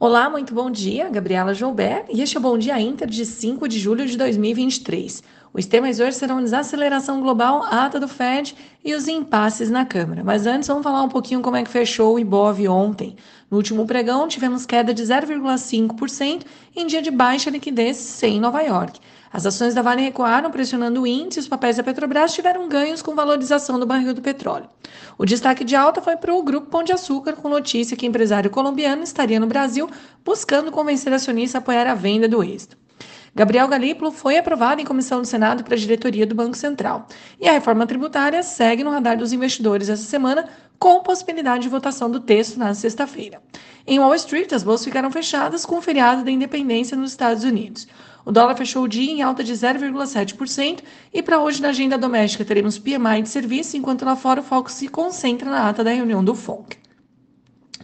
Olá, muito bom dia. Gabriela Joubert e este é o Bom Dia Inter de 5 de julho de 2023. Os temas hoje serão desaceleração global, ata do Fed e os impasses na Câmara. Mas antes, vamos falar um pouquinho como é que fechou o Ibov ontem. No último pregão, tivemos queda de 0,5% em dia de baixa liquidez sem Nova York. As ações da Vale recuaram, pressionando o índice, os papéis da Petrobras tiveram ganhos com valorização do barril do petróleo. O destaque de alta foi para o Grupo Pão de Açúcar, com notícia que empresário colombiano estaria no Brasil buscando convencer acionista a apoiar a venda do êxito. Gabriel Galípolo foi aprovado em comissão do Senado para a diretoria do Banco Central. E a reforma tributária segue no radar dos investidores essa semana, com possibilidade de votação do texto na sexta-feira. Em Wall Street, as bolsas ficaram fechadas com o feriado da independência nos Estados Unidos. O dólar fechou o dia em alta de 0,7% e para hoje na agenda doméstica teremos PMI de serviço, enquanto lá fora o foco se concentra na ata da reunião do FONC.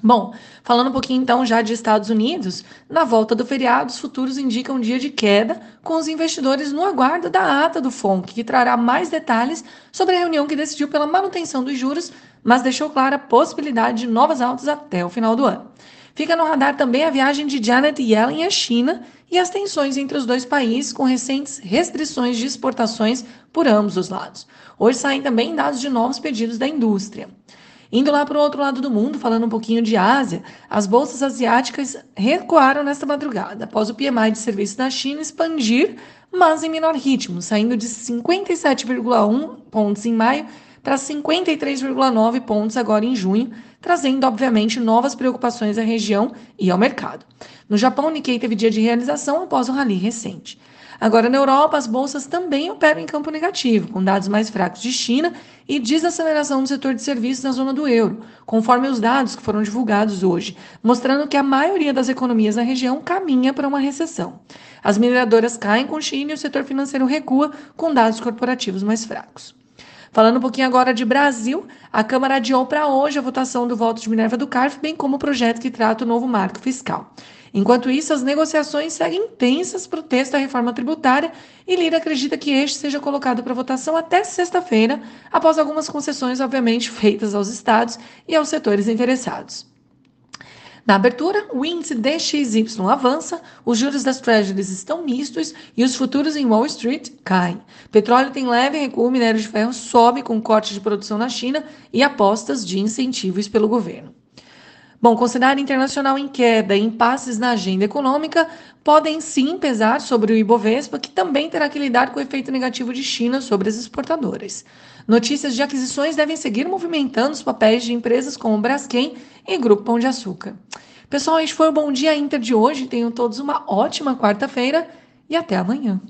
Bom, falando um pouquinho então já de Estados Unidos, na volta do feriado, os futuros indicam um dia de queda, com os investidores no aguardo da ata do FONC, que trará mais detalhes sobre a reunião que decidiu pela manutenção dos juros, mas deixou clara a possibilidade de novas altas até o final do ano. Fica no radar também a viagem de Janet Yellen à China e as tensões entre os dois países, com recentes restrições de exportações por ambos os lados. Hoje saem também dados de novos pedidos da indústria. Indo lá para o outro lado do mundo, falando um pouquinho de Ásia, as bolsas asiáticas recuaram nesta madrugada, após o PMI de serviço da China expandir, mas em menor ritmo, saindo de 57,1 pontos em maio para 53,9 pontos agora em junho, trazendo, obviamente, novas preocupações à região e ao mercado. No Japão, o Nikkei teve dia de realização após o rally recente. Agora, na Europa, as bolsas também operam em campo negativo, com dados mais fracos de China e desaceleração do setor de serviços na zona do euro, conforme os dados que foram divulgados hoje, mostrando que a maioria das economias na região caminha para uma recessão. As mineradoras caem com China e o setor financeiro recua, com dados corporativos mais fracos. Falando um pouquinho agora de Brasil, a Câmara adiou para hoje a votação do voto de Minerva do Carf, bem como o projeto que trata o novo marco fiscal. Enquanto isso, as negociações seguem intensas para o texto da reforma tributária e Lira acredita que este seja colocado para votação até sexta-feira, após algumas concessões, obviamente, feitas aos estados e aos setores interessados. Na abertura, o índice DXY avança, os juros das treasuries estão mistos e os futuros em Wall Street caem. Petróleo tem leve recuo, minério de ferro sobe com corte de produção na China e apostas de incentivos pelo governo. Bom, considerar internacional em queda e impasses na agenda econômica podem sim pesar sobre o Ibovespa, que também terá que lidar com o efeito negativo de China sobre as exportadoras. Notícias de aquisições devem seguir movimentando os papéis de empresas como Braskem e Grupo Pão de Açúcar. Pessoal, este foi o Bom Dia Inter de hoje. Tenham todos uma ótima quarta-feira e até amanhã.